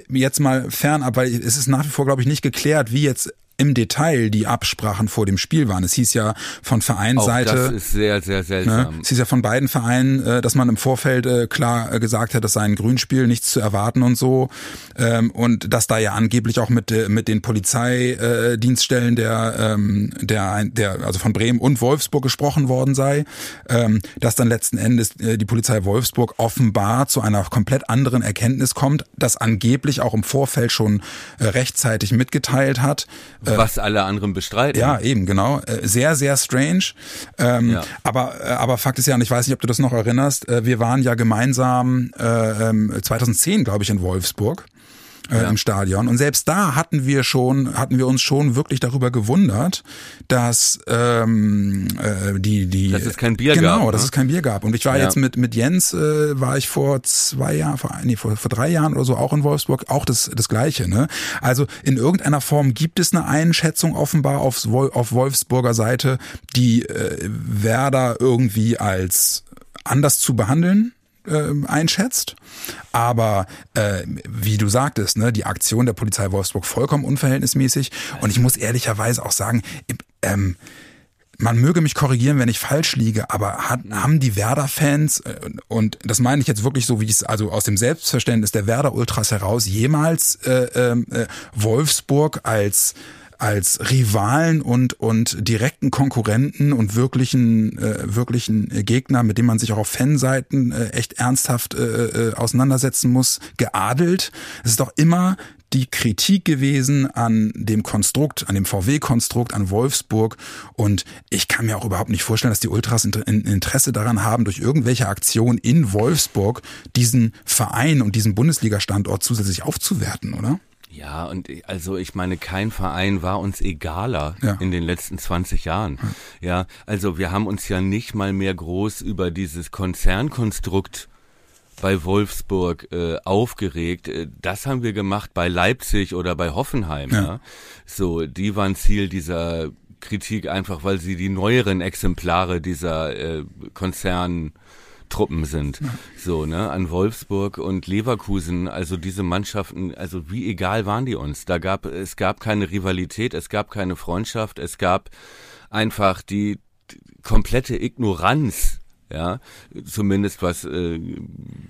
Jetzt mal fernab, weil es ist nach wie vor, glaube ich, nicht geklärt, wie jetzt im Detail die Absprachen vor dem Spiel waren. Es hieß ja von Vereinsseite. Auch das ist sehr, sehr seltsam. Ne, es hieß ja von beiden Vereinen, äh, dass man im Vorfeld äh, klar äh, gesagt hat, es sei ein Grünspiel, nichts zu erwarten und so. Ähm, und dass da ja angeblich auch mit, äh, mit den Polizeidienststellen der, ähm, der, der, also von Bremen und Wolfsburg gesprochen worden sei. Ähm, dass dann letzten Endes äh, die Polizei Wolfsburg offenbar zu einer komplett anderen Erkenntnis kommt, das angeblich auch im Vorfeld schon äh, rechtzeitig mitgeteilt hat Was alle anderen bestreiten. Ja, eben, genau. Äh, sehr, sehr strange. Ähm, ja. aber, äh, aber Fakt ist ja, und ich weiß nicht, ob du das noch erinnerst, wir waren ja gemeinsam äh, 2010, glaube ich, in Wolfsburg äh, ja. im Stadion. Und selbst da hatten wir schon, hatten wir uns schon wirklich darüber gewundert, dass ähm, äh, die die dass es kein Bier genau, gab. Genau, dass ne? es kein Bier gab. Und ich war ja. jetzt mit mit Jens äh, war ich vor zwei Jahren, vor, nee, vor, vor drei Jahren oder so auch in Wolfsburg, auch das das gleiche. Ne? Also in irgendeiner Form gibt es eine Einschätzung offenbar aufs, auf Wolfsburger Seite, die äh, Werder irgendwie als anders zu behandeln äh, einschätzt. Aber äh, wie du sagtest, ne, die Aktion der Polizei Wolfsburg vollkommen unverhältnismäßig. Und ich muss ehrlicherweise auch sagen, ähm, man möge mich korrigieren, wenn ich falsch liege, aber hat, haben die Werder-Fans, äh, und das meine ich jetzt wirklich so, wie es also aus dem Selbstverständnis der Werder-Ultras heraus, jemals äh, ähm, äh, Wolfsburg als als Rivalen und und direkten Konkurrenten und wirklichen äh, wirklichen Gegner, mit dem man sich auch auf Fanseiten äh, echt ernsthaft äh, äh, auseinandersetzen muss, geadelt. Es ist doch immer die Kritik gewesen an dem Konstrukt, an dem VW-Konstrukt, an Wolfsburg. Und ich kann mir auch überhaupt nicht vorstellen, dass die Ultras Interesse daran haben, durch irgendwelche Aktionen in Wolfsburg diesen Verein und diesen Bundesliga-Standort zusätzlich aufzuwerten, oder? Ja, und also ich meine, kein Verein war uns egaler ja. in den letzten 20 Jahren. Ja. ja, also wir haben uns ja nicht mal mehr groß über dieses Konzernkonstrukt bei Wolfsburg äh, aufgeregt. Äh, das haben wir gemacht bei Leipzig oder bei Hoffenheim. Ja. ja. So, die waren Ziel dieser Kritik einfach, weil sie die neueren Exemplare dieser äh, Konzern Truppen sind. So, ne, an Wolfsburg und Leverkusen, also diese Mannschaften, also wie egal waren die uns? Da gab, es gab keine Rivalität, es gab keine Freundschaft, es gab einfach die, die komplette Ignoranz ja, zumindest was äh,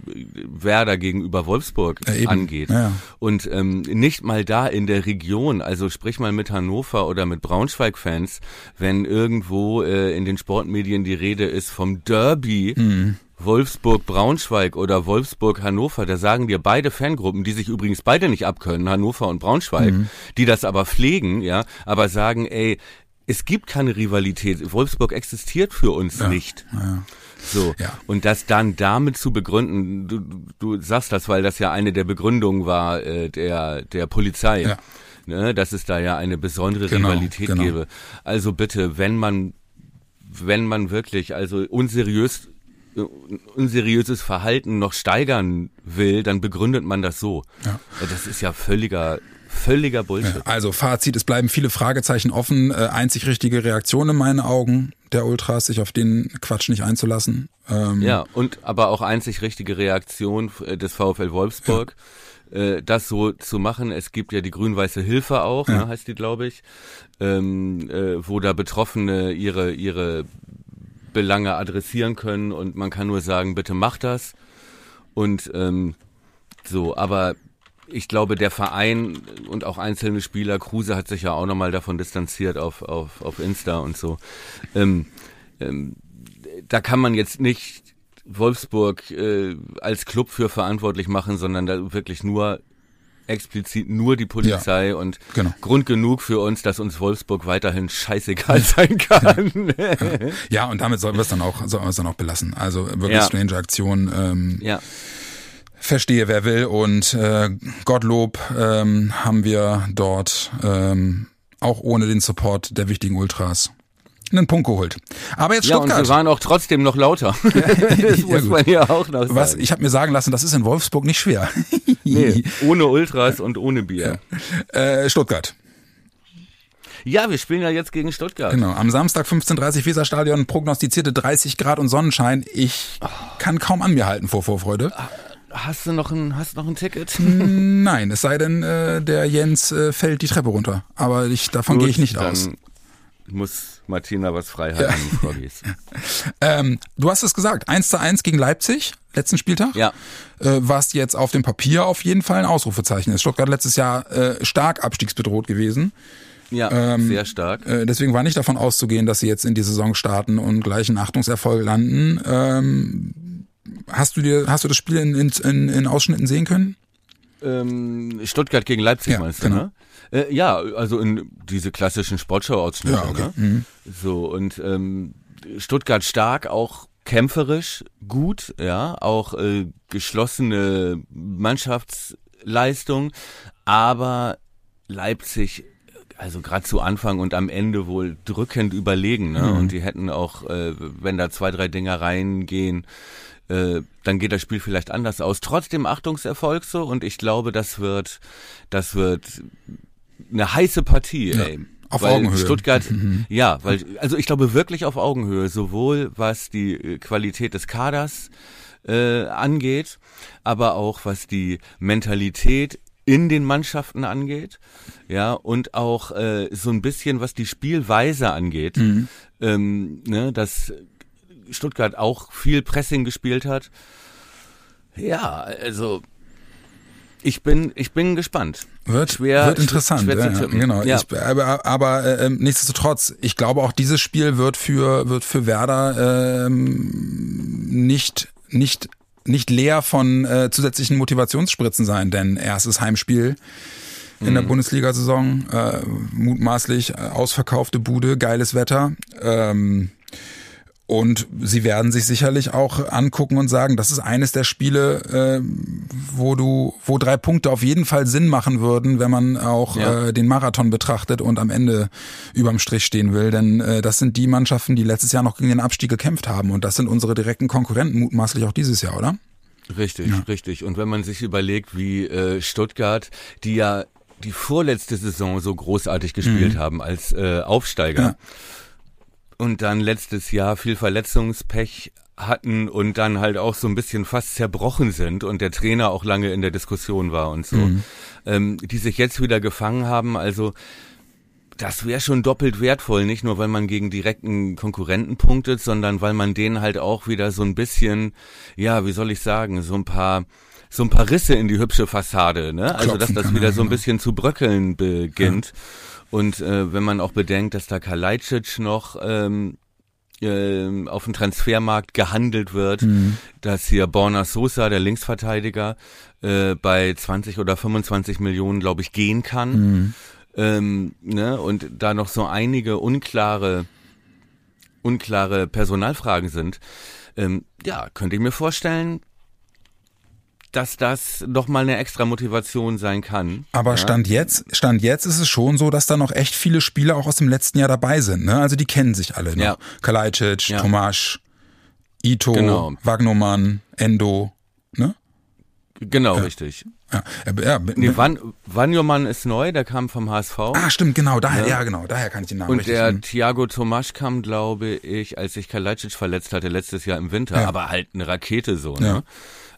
Werder gegenüber Wolfsburg ja, angeht. Ja. Und ähm, nicht mal da in der Region, also sprich mal mit Hannover oder mit Braunschweig-Fans, wenn irgendwo äh, in den Sportmedien die Rede ist vom Derby. Mhm. Wolfsburg-Braunschweig oder Wolfsburg-Hannover, da sagen dir beide Fangruppen, die sich übrigens beide nicht abkönnen, Hannover und Braunschweig, mhm. die das aber pflegen, ja, aber sagen, ey, es gibt keine Rivalität. Wolfsburg existiert für uns ja, nicht. Ja. So. Ja. Und das dann damit zu begründen, du, du sagst das, weil das ja eine der Begründungen war äh, der, der Polizei. Ja. Ne, dass es da ja eine besondere genau, Rivalität genau. gäbe. Also bitte, wenn man, wenn man wirklich, also unseriös unseriöses Verhalten noch steigern will, dann begründet man das so. Ja. Das ist ja völliger völliger Bullshit. Ja, also Fazit, es bleiben viele Fragezeichen offen. Äh, einzig richtige Reaktion in meinen Augen der Ultras, sich auf den Quatsch nicht einzulassen. Ähm, ja, und aber auch einzig richtige Reaktion äh, des VfL Wolfsburg. Ja äh, das so zu machen. Es gibt ja die grün-weiße Hilfe auch, ja. ne, heißt die, glaube ich, ähm, äh, wo da Betroffene ihre ihre Belange adressieren können und man kann nur sagen, bitte mach das. Und ähm, so, aber ich glaube, der Verein und auch einzelne Spieler, Kruse hat sich ja auch nochmal davon distanziert auf, auf, auf Insta und so. Ähm, ähm, da kann man jetzt nicht Wolfsburg äh, als Club für verantwortlich machen, sondern da wirklich nur explizit nur die Polizei ja, und genau. Grund genug für uns, dass uns Wolfsburg weiterhin scheißegal [laughs] sein kann. Ja, ja und damit sollen wir es dann auch, sollen wir es dann auch belassen. Also wirklich ja. strange Aktion. Ähm, ja verstehe, wer will. Und äh, Gottlob ähm, haben wir dort ähm, auch ohne den Support der wichtigen Ultras einen Punkt geholt. Aber jetzt Stuttgart. Ja, und wir waren auch trotzdem noch lauter. [laughs] das muss ja, man ja auch noch sagen. Was, ich habe mir sagen lassen, das ist in Wolfsburg nicht schwer. Nee, [laughs] ohne Ultras und ohne Bier. Ja. Äh, Stuttgart. Ja, wir spielen ja jetzt gegen Stuttgart. Genau, am Samstag 15.30 Weserstadion prognostizierte 30 Grad und Sonnenschein. Ich kann kaum an mir halten vor Vorfreude. Ah, Hast du noch ein, hast noch ein Ticket? Nein, es sei denn, äh, der Jens äh, fällt die Treppe runter. Aber ich, davon gehe ich nicht aus. Muss Martina was frei halten, ja. Froggies. [laughs] ähm, du hast es gesagt, 1 zu 1 gegen Leipzig, letzten Spieltag. Ja. Äh, was jetzt auf dem Papier auf jeden Fall ein Ausrufezeichen ist. Stuttgart letztes Jahr äh, stark abstiegsbedroht gewesen. Ja, ähm, sehr stark. Äh, deswegen war nicht davon auszugehen, dass sie jetzt in die Saison starten und gleich einen Achtungserfolg landen. Ähm, Hast du dir, hast du das Spiel in, in, in Ausschnitten sehen können? Ähm, Stuttgart gegen Leipzig ja, meinst du, genau. ne? Äh, ja, also in diese klassischen Sportschau-Ausschnitte, ja, okay. ne? Mhm. So, und ähm, Stuttgart stark, auch kämpferisch gut, ja, auch äh, geschlossene Mannschaftsleistung, aber Leipzig also gerade zu Anfang und am Ende wohl drückend überlegen, ne? Mhm. Und die hätten auch, äh, wenn da zwei, drei Dinger reingehen, äh, dann geht das Spiel vielleicht anders aus. Trotzdem Achtungserfolg so und ich glaube, das wird, das wird eine heiße Partie. Ja. Ey. Auf weil Augenhöhe. Stuttgart, [laughs] mhm. ja, weil, also ich glaube wirklich auf Augenhöhe, sowohl was die äh, Qualität des Kaders äh, angeht, aber auch was die Mentalität in den Mannschaften angeht, ja, und auch äh, so ein bisschen was die Spielweise angeht, mhm. ähm, ne, dass Stuttgart auch viel Pressing gespielt hat. Ja, also ich bin ich bin gespannt. Wird schwer, wird interessant. Schwer ja, ja, genau. Ja. Ich, aber aber äh, nichtsdestotrotz, ich glaube auch dieses Spiel wird für wird für Werder ähm, nicht nicht nicht leer von äh, zusätzlichen Motivationsspritzen sein, denn erstes Heimspiel in der mhm. Bundesliga-Saison, äh, mutmaßlich äh, ausverkaufte Bude, geiles Wetter. Ähm, und sie werden sich sicherlich auch angucken und sagen, das ist eines der Spiele, äh, wo du, wo drei Punkte auf jeden Fall Sinn machen würden, wenn man auch ja. äh, den Marathon betrachtet und am Ende überm Strich stehen will. Denn äh, das sind die Mannschaften, die letztes Jahr noch gegen den Abstieg gekämpft haben. Und das sind unsere direkten Konkurrenten mutmaßlich auch dieses Jahr, oder? Richtig, ja. richtig. Und wenn man sich überlegt, wie äh, Stuttgart, die ja die vorletzte Saison so großartig gespielt mhm. haben als äh, Aufsteiger. Ja und dann letztes Jahr viel Verletzungspech hatten und dann halt auch so ein bisschen fast zerbrochen sind und der Trainer auch lange in der Diskussion war und so, mhm. ähm, die sich jetzt wieder gefangen haben. Also das wäre schon doppelt wertvoll, nicht nur weil man gegen direkten Konkurrenten punktet, sondern weil man denen halt auch wieder so ein bisschen, ja, wie soll ich sagen, so ein paar so ein paar Risse in die hübsche Fassade, ne? Also dass das wieder so ein bisschen zu bröckeln beginnt. Ja. Und äh, wenn man auch bedenkt, dass da Kalajdzic noch ähm, äh, auf dem Transfermarkt gehandelt wird, mhm. dass hier Borna Sosa, der Linksverteidiger, äh, bei 20 oder 25 Millionen, glaube ich, gehen kann. Mhm. Ähm, ne? Und da noch so einige unklare, unklare Personalfragen sind. Ähm, ja, könnte ich mir vorstellen, dass das noch mal eine extra Motivation sein kann. Aber ja. Stand jetzt, Stand jetzt ist es schon so, dass da noch echt viele Spieler auch aus dem letzten Jahr dabei sind. Ne? Also die kennen sich alle. Noch. Ja. Kalajdzic, ja. Tomasz, Ito, genau. Wagnumann, Endo. Ne? Genau, ja. richtig. Ja, ja, nee, Van, Vanjoman ist neu, der kam vom HSV. Ah, stimmt, genau, daher, ja, ja genau, daher kann ich den Namen Und der nehmen. Thiago Tomasch kam, glaube ich, als sich Kalajdzic verletzt hatte, letztes Jahr im Winter, aber halt eine Rakete so, ne?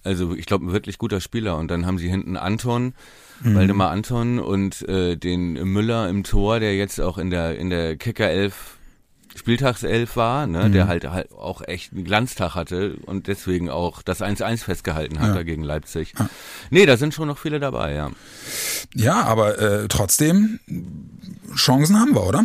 Also ich glaube, ein wirklich guter Spieler. Und dann haben sie hinten Anton, mhm. Waldemar Anton und äh, den Müller im Tor, der jetzt auch in der in der Kicker 11 Spieltagself war, ne, mhm. der halt, halt auch echt einen Glanztag hatte und deswegen auch das 1-1 festgehalten hat ja. gegen Leipzig. Ja. Nee, da sind schon noch viele dabei, ja. Ja, aber äh, trotzdem, Chancen haben wir, oder?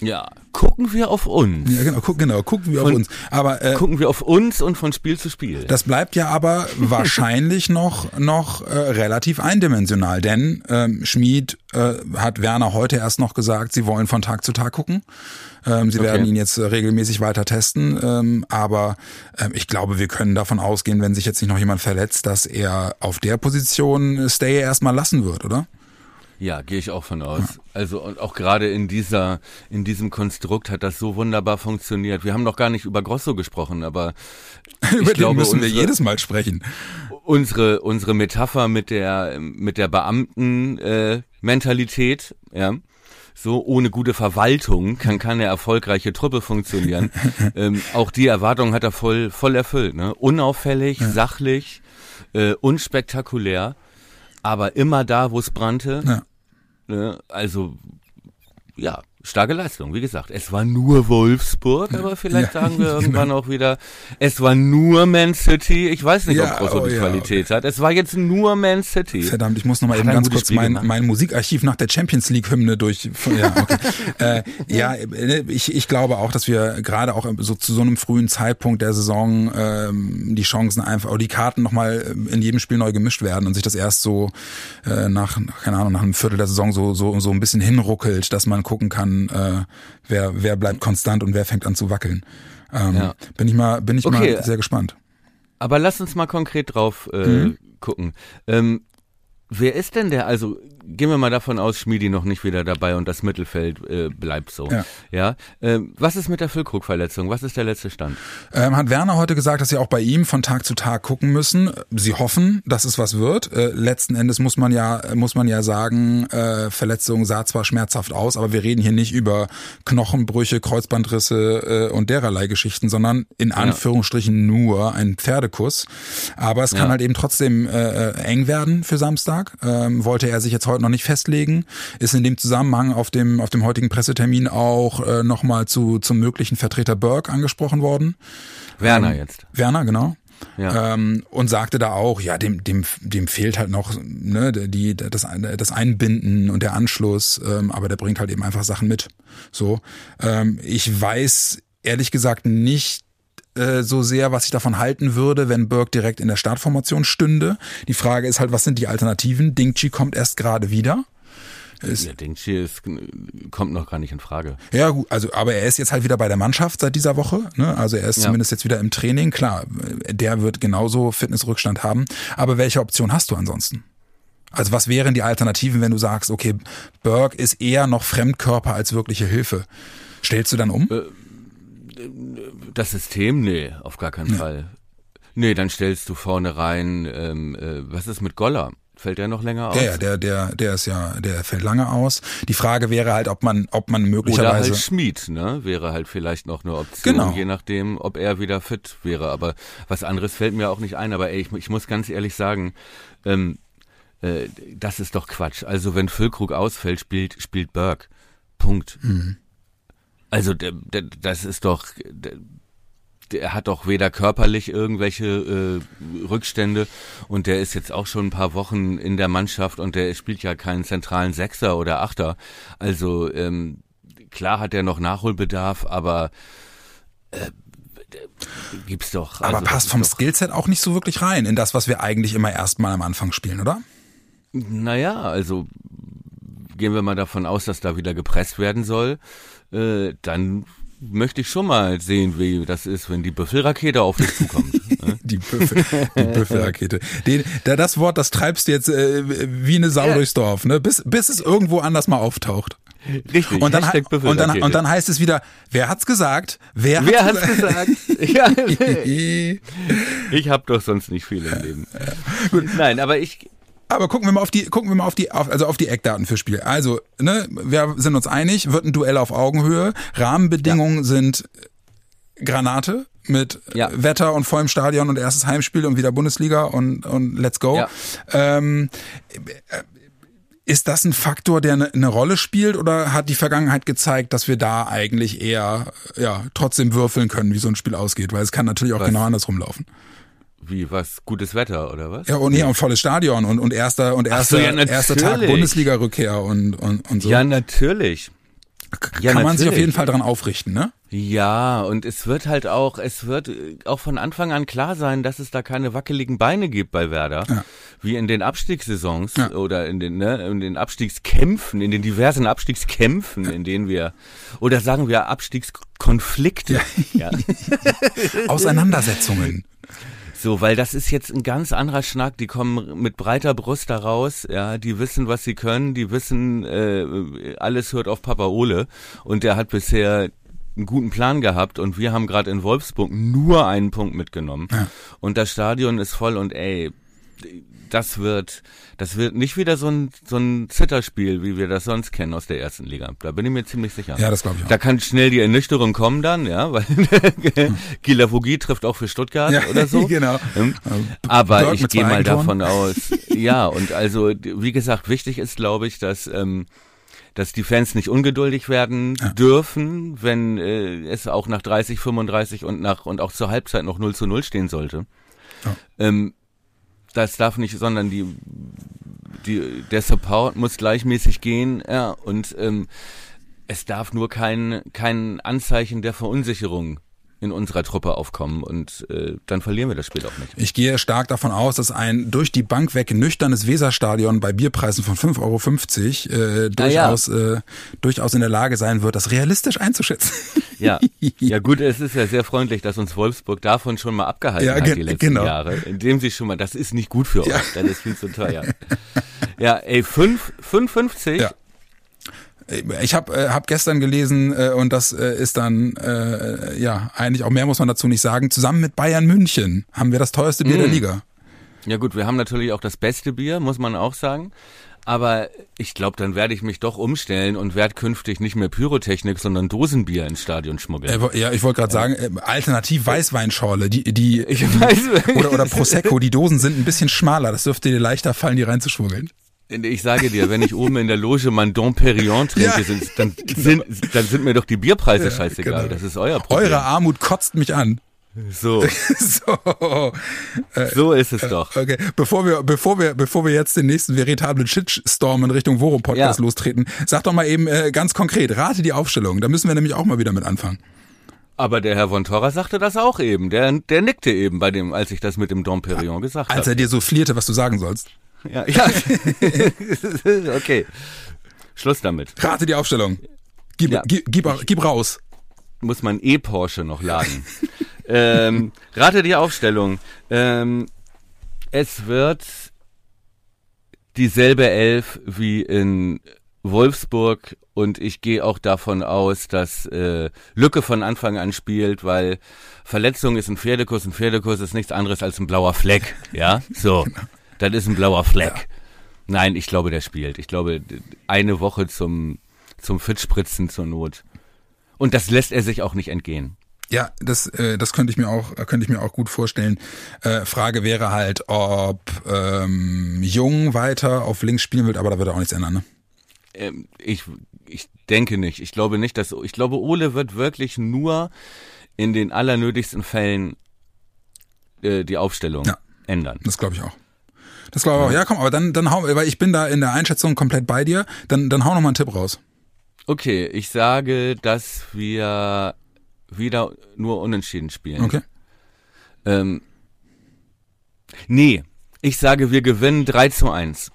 Ja, gucken wir auf uns. Ja, genau, guck, genau gucken wir von, auf uns. Aber äh, gucken wir auf uns und von Spiel zu Spiel. Das bleibt ja aber [laughs] wahrscheinlich noch noch äh, relativ eindimensional, denn ähm, Schmid äh, hat Werner heute erst noch gesagt, sie wollen von Tag zu Tag gucken. Ähm, sie okay. werden ihn jetzt äh, regelmäßig weiter testen, ähm, aber ähm, ich glaube, wir können davon ausgehen, wenn sich jetzt nicht noch jemand verletzt, dass er auf der Position Stay erstmal lassen wird, oder? Ja, gehe ich auch von aus. Also und auch gerade in dieser, in diesem Konstrukt hat das so wunderbar funktioniert. Wir haben noch gar nicht über Grosso gesprochen, aber [laughs] über den glaube, müssen unsere, wir jedes Mal sprechen. Unsere unsere Metapher mit der mit der Beamten äh, Mentalität, ja. So ohne gute Verwaltung kann keine erfolgreiche Truppe funktionieren. [laughs] ähm, auch die Erwartung hat er voll voll erfüllt. Ne? Unauffällig, ja. sachlich, äh, unspektakulär, aber immer da, wo es brannte. Ja Ne? Also, ja, starke Leistung, wie gesagt. Es war nur Wolfsburg, aber vielleicht ja, sagen wir [laughs] irgendwann genau. auch wieder, es war nur Man City. Ich weiß nicht, ja, ob Grosso oh, die ja, Qualität okay. hat. Es war jetzt nur Man City. Verdammt, ich muss noch mal eben ganz kurz mein, mein Musikarchiv nach der Champions League Hymne durch. Ja, okay. [laughs] äh, ja, äh, ich, ich glaube auch, dass wir gerade auch so zu so einem frühen Zeitpunkt der Saison ähm, die Chancen einfach, oder die Karten noch mal in jedem Spiel neu gemischt werden und sich das erst so äh, nach, keine Ahnung, nach einem Viertel der Saison so so so ein bisschen hinruckelt, dass man gucken kann. Äh, äh, wer, wer bleibt konstant und wer fängt an zu wackeln. Ähm, ja. Bin ich mal, bin ich okay. mal sehr gespannt. Aber lass uns mal konkret drauf äh, mhm. gucken. Ähm, wer ist denn der? Also gehen wir mal davon aus, Schmiedi noch nicht wieder dabei und das Mittelfeld äh, bleibt so. Ja. ja? Ähm, was ist mit der Füllkrug-Verletzung? Was ist der letzte Stand? Ähm, hat Werner heute gesagt, dass sie auch bei ihm von Tag zu Tag gucken müssen. Sie hoffen, dass es was wird. Äh, letzten Endes muss man ja muss man ja sagen, äh, Verletzung sah zwar schmerzhaft aus, aber wir reden hier nicht über Knochenbrüche, Kreuzbandrisse äh, und dererlei Geschichten, sondern in Anführungsstrichen ja. nur ein Pferdekuss. Aber es kann ja. halt eben trotzdem äh, äh, eng werden für Samstag. Ähm, wollte er sich jetzt heute noch nicht festlegen. Ist in dem Zusammenhang auf dem, auf dem heutigen Pressetermin auch äh, nochmal zu, zum möglichen Vertreter Burke angesprochen worden. Werner ähm, jetzt. Werner, genau. Ja. Ähm, und sagte da auch, ja, dem, dem, dem fehlt halt noch ne, die, das, das Einbinden und der Anschluss, ähm, aber der bringt halt eben einfach Sachen mit. So, ähm, ich weiß ehrlich gesagt nicht äh, so sehr, was ich davon halten würde, wenn Burke direkt in der Startformation stünde. Die Frage ist halt, was sind die Alternativen? Dingchi kommt erst gerade wieder. Ist, ja, Dingchi ist, kommt noch gar nicht in Frage. Ja, gut, also, aber er ist jetzt halt wieder bei der Mannschaft seit dieser Woche. Ne? Also er ist ja. zumindest jetzt wieder im Training. Klar, der wird genauso Fitnessrückstand haben. Aber welche Option hast du ansonsten? Also was wären die Alternativen, wenn du sagst, okay, Burke ist eher noch Fremdkörper als wirkliche Hilfe? Stellst du dann um? Äh, das System? Nee, auf gar keinen ja. Fall. Nee, dann stellst du vorne rein, ähm, äh, was ist mit Goller? Fällt der noch länger aus? Der, der, der, der ist ja, der fällt lange aus. Die Frage wäre halt, ob man, ob man möglicherweise. Oder halt Schmied, ne? Wäre halt vielleicht noch eine Option, genau. je nachdem, ob er wieder fit wäre. Aber was anderes fällt mir auch nicht ein. Aber ey, ich, ich muss ganz ehrlich sagen, ähm, äh, das ist doch Quatsch. Also wenn Füllkrug ausfällt, spielt, spielt Burke. Punkt. Mhm. Also das ist doch, der, der hat doch weder körperlich irgendwelche äh, Rückstände und der ist jetzt auch schon ein paar Wochen in der Mannschaft und der spielt ja keinen zentralen Sechser oder Achter. Also ähm, klar hat er noch Nachholbedarf, aber äh, gibt's doch. Also, aber passt vom Skillset auch nicht so wirklich rein in das, was wir eigentlich immer erstmal am Anfang spielen, oder? Naja, also gehen wir mal davon aus, dass da wieder gepresst werden soll, äh, dann möchte ich schon mal sehen, wie das ist, wenn die Büffelrakete auf dich zukommt. [laughs] Ne? die, Büffel, die Büffelrakete. Den, da, das Wort, das treibst du jetzt äh, wie eine Sau ja. durchs Dorf, ne? bis, bis es irgendwo anders mal auftaucht. Richtig. Und dann, und dann, und dann heißt es wieder, wer hat's gesagt? Wer, wer hat's, hat's gesagt? [laughs] ja, [laughs] ich habe doch sonst nicht viel im Leben. Nein, aber ich, aber gucken wir mal auf die, gucken wir mal auf die, auf, also auf die Eckdaten fürs Spiel. Also, ne, wir sind uns einig, wird ein Duell auf Augenhöhe. Rahmenbedingungen ja. sind Granate mit ja. Wetter und vollem Stadion und erstes Heimspiel und wieder Bundesliga und, und let's go. Ja. Ähm, ist das ein Faktor, der eine, eine Rolle spielt oder hat die Vergangenheit gezeigt, dass wir da eigentlich eher ja trotzdem würfeln können, wie so ein Spiel ausgeht? Weil es kann natürlich auch Was? genau andersrum laufen. Wie was? Gutes Wetter oder was? Ja, und nee, und volles Stadion und, und erster und erster, so, ja, erster Tag Bundesliga-Rückkehr und, und, und so. Ja, natürlich. Kann ja, man natürlich. sich auf jeden Fall dran aufrichten, ne? Ja, und es wird halt auch, es wird auch von Anfang an klar sein, dass es da keine wackeligen Beine gibt bei Werder. Ja. Wie in den Abstiegssaisons ja. oder in den, ne, in den Abstiegskämpfen, in den diversen Abstiegskämpfen, in denen wir, oder sagen wir Abstiegskonflikte. Ja. [laughs] Auseinandersetzungen. So, weil das ist jetzt ein ganz anderer Schnack. Die kommen mit breiter Brust da raus. Ja, die wissen, was sie können. Die wissen, äh, alles hört auf Papa Ole. Und der hat bisher einen guten Plan gehabt und wir haben gerade in Wolfsburg nur einen Punkt mitgenommen. Ja. Und das Stadion ist voll und ey, das wird, das wird nicht wieder so ein, so ein Zitterspiel, wie wir das sonst kennen aus der ersten Liga. Da bin ich mir ziemlich sicher. Ja, das glaube ich auch. Da kann schnell die Ernüchterung kommen dann, ja, weil [laughs] Gila Vogie trifft auch für Stuttgart ja, oder so. [laughs] genau. Ähm, aber Dirk ich gehe mal davon aus, ja, und also, wie gesagt, wichtig ist, glaube ich, dass, ähm, dass die Fans nicht ungeduldig werden ja. dürfen, wenn äh, es auch nach 30, 35 und nach und auch zur Halbzeit noch 0 zu 0 stehen sollte. Ja. Ähm, das darf nicht, sondern die, die, der Support muss gleichmäßig gehen, ja, und ähm, es darf nur kein, kein Anzeichen der Verunsicherung in unserer Truppe aufkommen und äh, dann verlieren wir das Spiel auch nicht. Ich gehe stark davon aus, dass ein durch die Bank weg nüchternes Weserstadion bei Bierpreisen von 5,50 Euro äh, durchaus, ja. äh, durchaus in der Lage sein wird, das realistisch einzuschätzen. Ja, [laughs] ja gut, es ist ja sehr freundlich, dass uns Wolfsburg davon schon mal abgehalten ja, hat die letzten genau. Jahre, indem sie schon mal, das ist nicht gut für ja. euch, das ist viel zu teuer. Ja, ey, 5, 5,50 ja. Ich habe äh, hab gestern gelesen äh, und das äh, ist dann äh, ja eigentlich auch mehr muss man dazu nicht sagen. Zusammen mit Bayern München haben wir das teuerste Bier mm. der Liga. Ja gut, wir haben natürlich auch das beste Bier, muss man auch sagen. Aber ich glaube, dann werde ich mich doch umstellen und werde künftig nicht mehr Pyrotechnik, sondern Dosenbier ins Stadion schmuggeln. Äh, ja, ich wollte gerade sagen, äh, alternativ Weißweinschorle, die, die, weiß. oder, oder Prosecco, die Dosen sind ein bisschen schmaler, das dürfte dir leichter fallen, die reinzuschmuggeln. Ich sage dir, wenn ich oben in der Loge mein Dom Perignon trinke, ja, sind, dann, sind, dann sind mir doch die Bierpreise ja, scheißegal. Genau. Das ist euer Problem. Eure Armut kotzt mich an. So. [laughs] so. Äh, so ist es doch. Okay, bevor wir, bevor wir, bevor wir jetzt den nächsten veritablen Shitstorm in Richtung Worum Podcast ja. lostreten, sag doch mal eben äh, ganz konkret, rate die Aufstellung. Da müssen wir nämlich auch mal wieder mit anfangen. Aber der Herr von Torra sagte das auch eben. Der, der nickte eben bei dem, als ich das mit dem Dom Perignon gesagt habe. Als er dir so flierte, was du sagen sollst. Ja, ja. [laughs] okay. Schluss damit. Rate die Aufstellung. Gib, ja. gib, gib, gib raus. Muss man E-Porsche noch laden. [laughs] ähm, rate die Aufstellung. Ähm, es wird dieselbe Elf wie in Wolfsburg und ich gehe auch davon aus, dass äh, Lücke von Anfang an spielt, weil Verletzung ist ein Pferdekurs, ein Pferdekurs ist nichts anderes als ein blauer Fleck. Ja, so. Das ist ein blauer Fleck. Ja. Nein, ich glaube, der spielt. Ich glaube, eine Woche zum, zum Fitspritzen zur Not. Und das lässt er sich auch nicht entgehen. Ja, das, äh, das könnte ich mir auch, könnte ich mir auch gut vorstellen. Äh, Frage wäre halt, ob ähm, Jung weiter auf links spielen wird, aber da wird er auch nichts ändern. Ne? Ähm, ich ich denke nicht. Ich glaube nicht, dass, ich glaube, Ole wird wirklich nur in den allernötigsten Fällen äh, die Aufstellung ja, ändern. Das glaube ich auch. Das glaube ich auch. Ja, komm, aber dann, dann hau, weil ich bin da in der Einschätzung komplett bei dir, dann, dann hau noch mal einen Tipp raus. Okay, ich sage, dass wir wieder nur unentschieden spielen. Okay. Ähm, nee, ich sage, wir gewinnen 3 zu 1.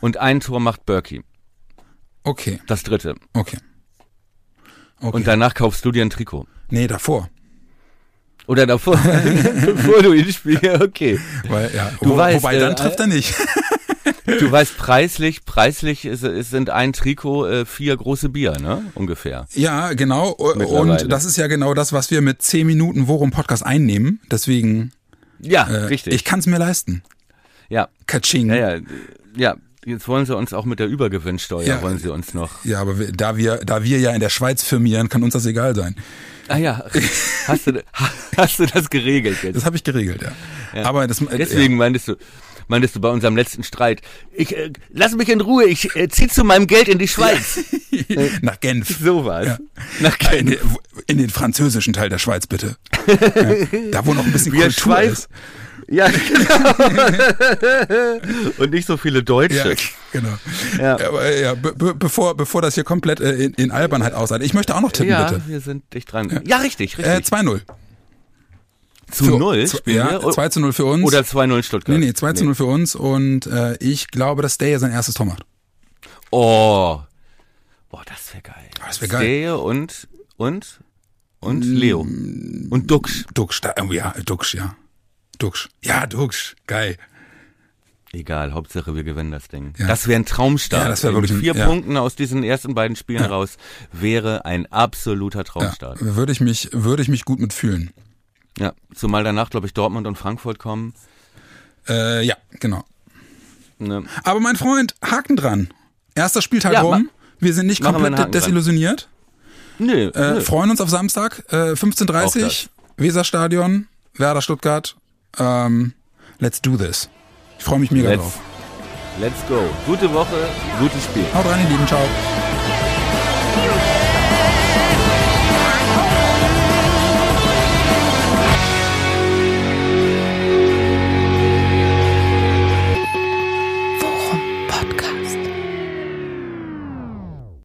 Und ein Tor macht Berkey. Okay. Das dritte. Okay. okay. Und danach kaufst du dir ein Trikot. Nee, davor. Oder davor, [laughs] bevor du ihn spielst, okay. Weil, ja, du wo, weißt, wobei, dann äh, trifft er nicht. [laughs] du weißt, preislich, preislich ist, ist, sind ein Trikot äh, vier große Bier, ne? Ungefähr. Ja, genau. Und das ist ja genau das, was wir mit zehn Minuten Worum Podcast einnehmen. Deswegen. Ja, äh, richtig. Ich kann es mir leisten. Ja. Katsching. Ja, ja. Ja, jetzt wollen sie uns auch mit der Übergewinnsteuer, ja, wollen sie uns noch. Ja, aber da wir, da wir ja in der Schweiz firmieren, kann uns das egal sein. Ah ja, hast du, hast du das geregelt jetzt? Das habe ich geregelt, ja. ja. Aber das, Deswegen ja. meintest du, meintest du bei unserem letzten Streit, ich äh, lass mich in Ruhe, ich äh, zieh zu meinem Geld in die Schweiz. Nach Genf. So was. Ja. Nach Genf. In den, in den, französischen Teil der Schweiz, bitte. [laughs] da, wo noch ein bisschen Wir Kultur Schweiz, ist. Ja, [laughs] genau. Und nicht so viele Deutsche. Ja, genau. Ja. Aber, ja, be bevor, bevor das hier komplett äh, in, in Albernheit ausartet. Ich möchte auch noch tippen, ja, bitte. Ja, wir sind dicht dran. Ja, ja richtig, richtig. Äh, 2-0. Zu für, 0 zu, Ja, 2 zu 0 für uns. Oder 2-0 Stuttgart. Nee, nee, 2 zu 0 für uns und äh, ich glaube, dass Staye sein erstes Tor macht. Oh. Oh, das wäre geil. Oh, das wäre geil. Staye und, und, und Leo. Und Dux. Dux, da, ja, Dux, ja. Dux. Ja, Dux. Geil. Egal, Hauptsache wir gewinnen das Ding. Ja. Das wäre ein Traumstart. Ja, das wäre wirklich Mit vier ja. Punkten aus diesen ersten beiden Spielen ja. raus wäre ein absoluter Traumstart. Würde ich mich, würde ich mich gut mitfühlen. Ja, zumal danach, glaube ich, Dortmund und Frankfurt kommen. Äh, ja, genau. Ne. Aber mein Freund, Haken dran. Erster Spieltag rum. Wir sind nicht komplett desillusioniert. Nö, äh, nö. Freuen uns auf Samstag, äh, 15.30 Uhr, Weserstadion, Werder Stuttgart. Ähm, let's do this. Ich freue mich mega let's, drauf. Let's go. Gute Woche, gutes Spiel. Haut rein, ihr Lieben. Ciao.